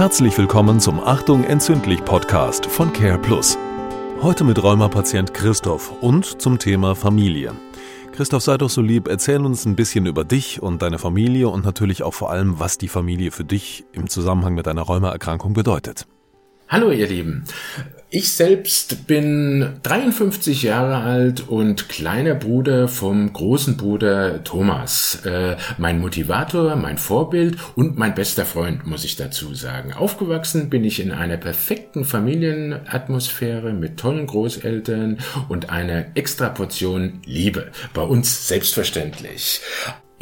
Herzlich willkommen zum Achtung entzündlich Podcast von Care Plus. Heute mit Rheumapatient Christoph und zum Thema Familie. Christoph, sei doch so lieb, erzähl uns ein bisschen über dich und deine Familie und natürlich auch vor allem, was die Familie für dich im Zusammenhang mit deiner Rheumaerkrankung bedeutet. Hallo ihr Lieben. Ich selbst bin 53 Jahre alt und kleiner Bruder vom großen Bruder Thomas. Äh, mein Motivator, mein Vorbild und mein bester Freund, muss ich dazu sagen. Aufgewachsen bin ich in einer perfekten Familienatmosphäre mit tollen Großeltern und einer extra Portion Liebe. Bei uns selbstverständlich.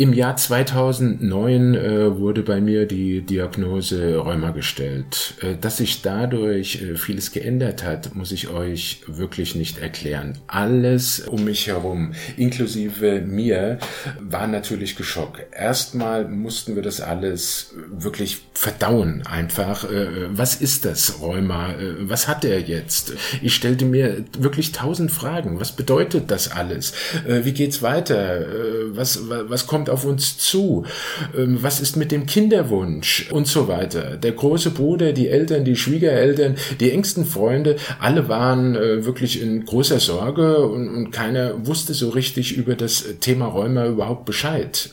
Im Jahr 2009 äh, wurde bei mir die Diagnose Rheuma gestellt. Äh, dass sich dadurch äh, vieles geändert hat, muss ich euch wirklich nicht erklären. Alles um mich herum, inklusive mir, war natürlich geschockt. Erstmal mussten wir das alles wirklich verdauen einfach. Äh, was ist das Rheuma? Äh, was hat er jetzt? Ich stellte mir wirklich tausend Fragen. Was bedeutet das alles? Äh, wie geht's weiter? was, was kommt auf uns zu? Ähm, was ist mit dem Kinderwunsch und so weiter? Der große Bruder, die Eltern, die Schwiegereltern, die engsten Freunde, alle waren äh, wirklich in großer Sorge und, keiner wusste so richtig über das Thema Rheuma überhaupt Bescheid.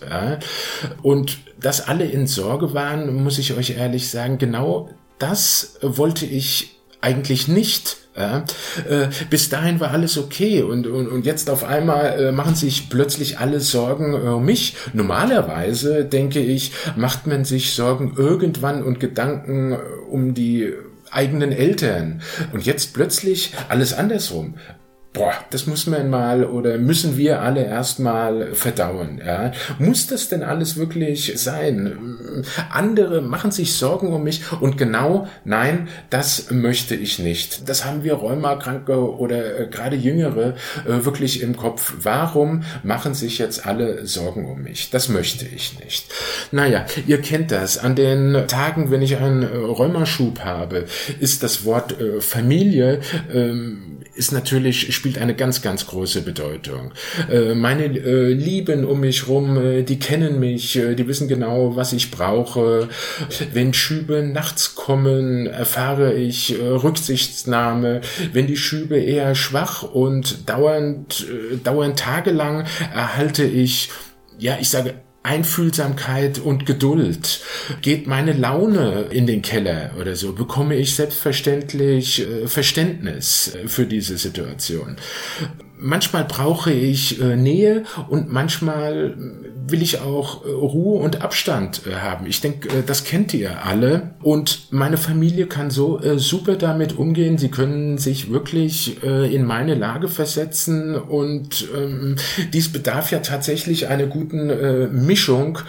Und dass alle in Sorge waren, muss ich euch ehrlich sagen, genau das wollte ich eigentlich nicht ja, äh, bis dahin war alles okay und, und, und jetzt auf einmal äh, machen sich plötzlich alle Sorgen äh, um mich. Normalerweise, denke ich, macht man sich Sorgen irgendwann und Gedanken äh, um die eigenen Eltern. Und jetzt plötzlich alles andersrum boah, das muss man mal oder müssen wir alle erstmal verdauen. Ja? Muss das denn alles wirklich sein? Andere machen sich Sorgen um mich und genau, nein, das möchte ich nicht. Das haben wir Rheumakranke oder äh, gerade Jüngere äh, wirklich im Kopf. Warum machen sich jetzt alle Sorgen um mich? Das möchte ich nicht. Naja, ihr kennt das. An den Tagen, wenn ich einen äh, Rheumaschub habe, ist das Wort Familie ähm, ist natürlich spielt eine ganz, ganz große Bedeutung. Äh, meine äh, Lieben um mich rum, äh, die kennen mich, die wissen genau, was ich brauche. Wenn Schübe nachts kommen, erfahre ich Rücksichtsnahme. Wenn die Schübe eher schwach und dauernd, dauernd tagelang erhalte ich ja, ich sage Einfühlsamkeit und Geduld. Geht meine Laune in den Keller oder so, bekomme ich selbstverständlich äh, Verständnis äh, für diese Situation. Manchmal brauche ich äh, Nähe und manchmal will ich auch äh, Ruhe und Abstand äh, haben. Ich denke, äh, das kennt ihr alle. Und meine Familie kann so super damit umgehen. Sie können sich wirklich in meine Lage versetzen. Und ähm, dies bedarf ja tatsächlich einer guten Mischung,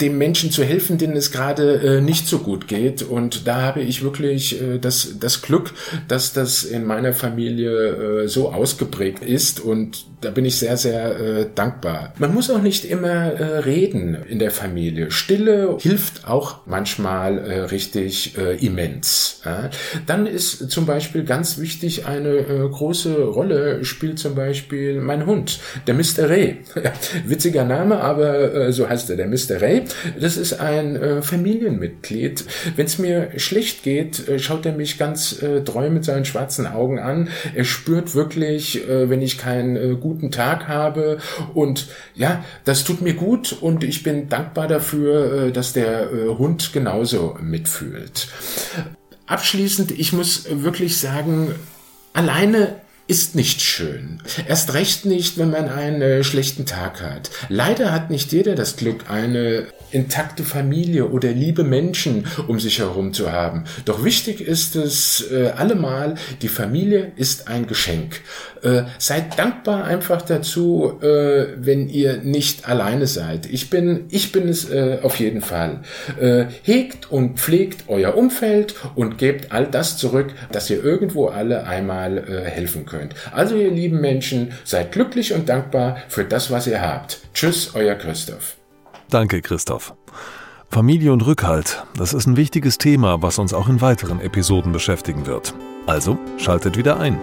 dem Menschen zu helfen, denen es gerade nicht so gut geht. Und da habe ich wirklich das, das Glück, dass das in meiner Familie so ausgeprägt ist. Und da bin ich sehr, sehr dankbar. Man muss auch nicht immer äh, reden in der Familie. Stille hilft auch manchmal äh, richtig äh, immens. Ja? Dann ist zum Beispiel ganz wichtig, eine äh, große Rolle spielt zum Beispiel mein Hund, der Mr. Ray. Witziger Name, aber äh, so heißt er, der Mr. Ray. Das ist ein äh, Familienmitglied. Wenn es mir schlecht geht, äh, schaut er mich ganz äh, treu mit seinen schwarzen Augen an. Er spürt wirklich, äh, wenn ich keinen äh, guten Tag habe. Und ja, das tut mir gut und ich bin dankbar dafür, äh, dass der äh, Hund genauso mitfühlt. Abschließend, ich muss wirklich sagen, alleine ist nicht schön. Erst recht nicht, wenn man einen äh, schlechten Tag hat. Leider hat nicht jeder das Glück, eine intakte Familie oder liebe Menschen um sich herum zu haben. Doch wichtig ist es äh, allemal, die Familie ist ein Geschenk. Äh, seid dankbar einfach dazu, äh, wenn ihr nicht alleine seid. Ich bin, ich bin es äh, auf jeden Fall. Äh, hegt und pflegt euer Umfeld und gebt all das zurück, dass ihr irgendwo alle einmal äh, helfen könnt. Also ihr lieben Menschen, seid glücklich und dankbar für das, was ihr habt. Tschüss, euer Christoph. Danke, Christoph. Familie und Rückhalt, das ist ein wichtiges Thema, was uns auch in weiteren Episoden beschäftigen wird. Also schaltet wieder ein.